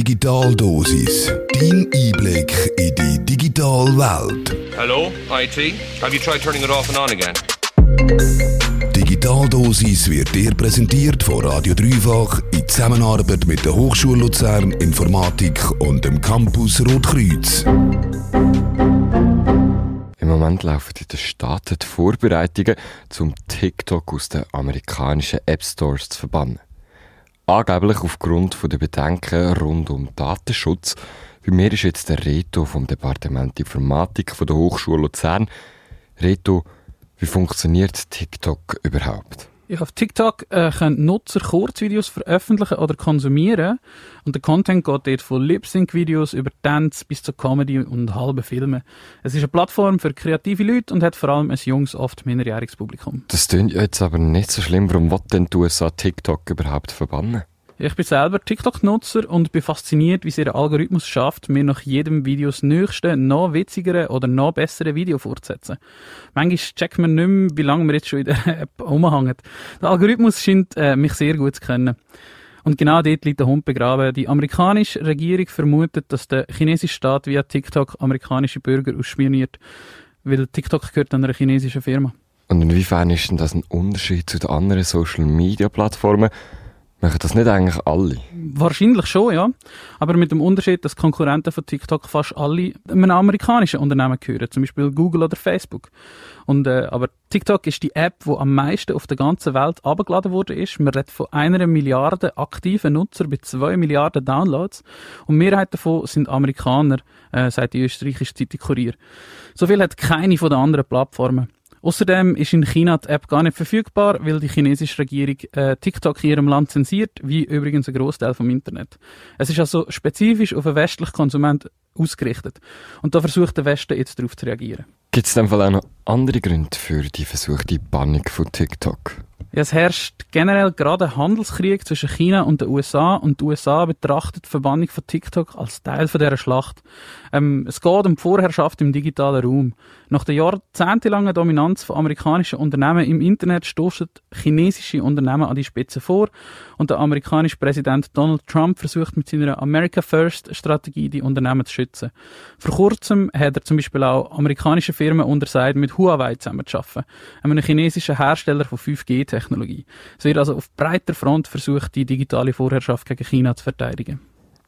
Digitaldosis. Dein Einblick in die digitale Welt. Hello, IT. Have you tried turning it off and on again? Digitaldosis wird dir präsentiert von Radio Dreifach in Zusammenarbeit mit der Hochschule Luzern Informatik und dem Campus Rotkreuz. Im Moment laufen in den Staaten die Vorbereitungen, zum TikTok aus den amerikanischen App Stores zu verbannen. Angeblich aufgrund der Bedenken rund um Datenschutz. Bei mir ist jetzt der Reto vom Departement Informatik von der Hochschule Luzern. Reto, wie funktioniert TikTok überhaupt? Ja, auf TikTok äh, können Nutzer Kurzvideos veröffentlichen oder konsumieren. Und der Content geht dort von Lip-Sync-Videos über Dance bis zu Comedy und halben Filmen. Es ist eine Plattform für kreative Leute und hat vor allem ein junges, oft minderjähriges Publikum. Das klingt jetzt aber nicht so schlimm. Warum will denn die USA TikTok überhaupt verbannen? Ich bin selber TikTok-Nutzer und bin fasziniert, wie sie ihr Algorithmus schafft, mir nach jedem Video das nächste, noch witzigere oder noch bessere Video fortzusetzen. Manchmal checkt man nicht mehr, wie lange man jetzt schon in der App umhängt. Der Algorithmus scheint äh, mich sehr gut zu kennen. Und genau dort liegt der Hund begraben. Die amerikanische Regierung vermutet, dass der chinesische Staat via TikTok amerikanische Bürger ausspioniert, weil TikTok gehört einer chinesischen Firma. Und inwiefern ist denn das ein Unterschied zu den anderen Social-Media-Plattformen? Machen das nicht eigentlich alle? Wahrscheinlich schon, ja. Aber mit dem Unterschied, dass Konkurrenten von TikTok fast alle einem amerikanischen Unternehmen gehören, zum Beispiel Google oder Facebook. Und, äh, aber TikTok ist die App, die am meisten auf der ganzen Welt abgeladen wurde. Man redet von einer Milliarde aktiven Nutzer bei zwei Milliarden Downloads. Und Mehrheit davon sind Amerikaner, äh, sagt die österreichische Zeitung Kurier. So viel hat keine von den anderen Plattformen. Außerdem ist in China die App gar nicht verfügbar, weil die chinesische Regierung äh, TikTok in ihrem Land zensiert, wie übrigens ein Großteil vom Internet. Es ist also spezifisch auf einen westlichen Konsument ausgerichtet. Und da versucht der Westen jetzt darauf zu reagieren. Gibt es in dem Fall auch noch andere Gründe für die versuchte Bannung von TikTok? Ja, es herrscht generell gerade ein Handelskrieg zwischen China und den USA und die USA betrachtet die Verbannung von TikTok als Teil von dieser Schlacht. Ähm, es geht um die Vorherrschaft im digitalen Raum. Nach der jahrzehntelangen Dominanz von amerikanischen Unternehmen im Internet stoßen chinesische Unternehmen an die Spitze vor und der amerikanische Präsident Donald Trump versucht mit seiner America First Strategie die Unternehmen zu schützen. Vor kurzem hat er zum Beispiel auch amerikanische Firmen untersagt, mit Huawei zusammenzuarbeiten, einem chinesischen Hersteller von 5G-Technologie. Es wird also auf breiter Front versucht, die digitale Vorherrschaft gegen China zu verteidigen.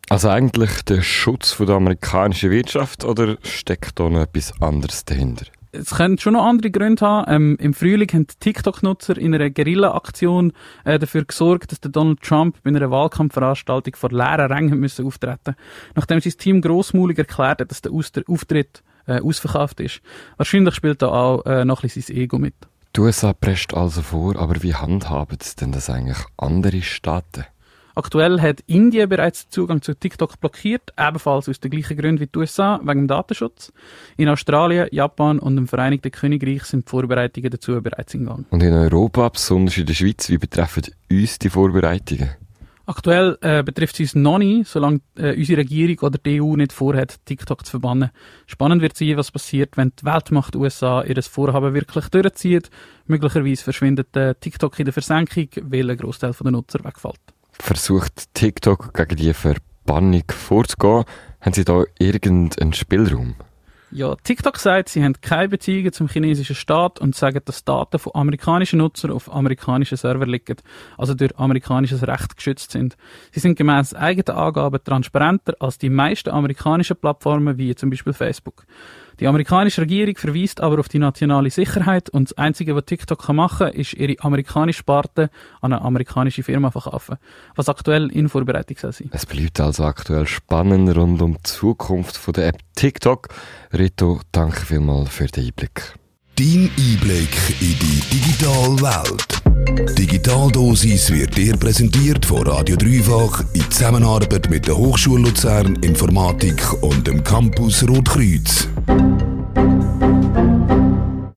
Also eigentlich der Schutz von der amerikanischen Wirtschaft oder steckt da noch etwas anderes dahinter? Es könnte schon noch andere Gründe haben. Ähm, Im Frühling haben die TikTok-Nutzer in einer Guerilla-Aktion äh, dafür gesorgt, dass der Donald Trump bei einer Wahlkampfveranstaltung vor leeren Rängen müssen auftreten Nachdem sein Team grossmulig erklärt hat, dass der Auftritt äh, ausverkauft ist. Wahrscheinlich spielt da auch äh, noch ein bisschen sein Ego mit. Die USA presst also vor, aber wie handhaben denn das eigentlich andere Staaten? Aktuell hat Indien bereits Zugang zu TikTok blockiert, ebenfalls aus den gleichen Gründen wie die USA, wegen dem Datenschutz. In Australien, Japan und dem Vereinigten Königreich sind die Vorbereitungen dazu bereits in Gang. Und in Europa, besonders in der Schweiz, wie betreffen uns die Vorbereitungen? Aktuell äh, betrifft es uns noch nicht, solange äh, unsere Regierung oder die EU nicht vorhat, TikTok zu verbannen. Spannend wird sein, was passiert, wenn die Weltmacht USA ihr Vorhaben wirklich durchzieht. Möglicherweise verschwindet äh, TikTok in der Versenkung, weil ein Großteil der Nutzer wegfällt versucht TikTok gegen die Verbannung vorzugehen? Haben Sie da irgendeinen Spielraum? Ja, TikTok sagt, sie haben keine Beziehungen zum chinesischen Staat und sagen, dass Daten von amerikanischen Nutzern auf amerikanischen Server liegen, also durch amerikanisches Recht geschützt sind. Sie sind gemäß eigenen Angaben transparenter als die meisten amerikanischen Plattformen, wie zum Beispiel Facebook. Die amerikanische Regierung verweist aber auf die nationale Sicherheit und das Einzige, was TikTok machen kann, ist ihre amerikanische Sparte an eine amerikanische Firma verkaufen, was aktuell in Vorbereitung soll sein. Es bleibt also aktuell spannend rund um die Zukunft von der App TikTok. Rito, danke vielmals für den Einblick. Dein Einblick in die digitale Welt. Digitaldosis wird dir präsentiert von Radio Dreifach in Zusammenarbeit mit der Hochschule Luzern Informatik und dem Campus Rotkreuz.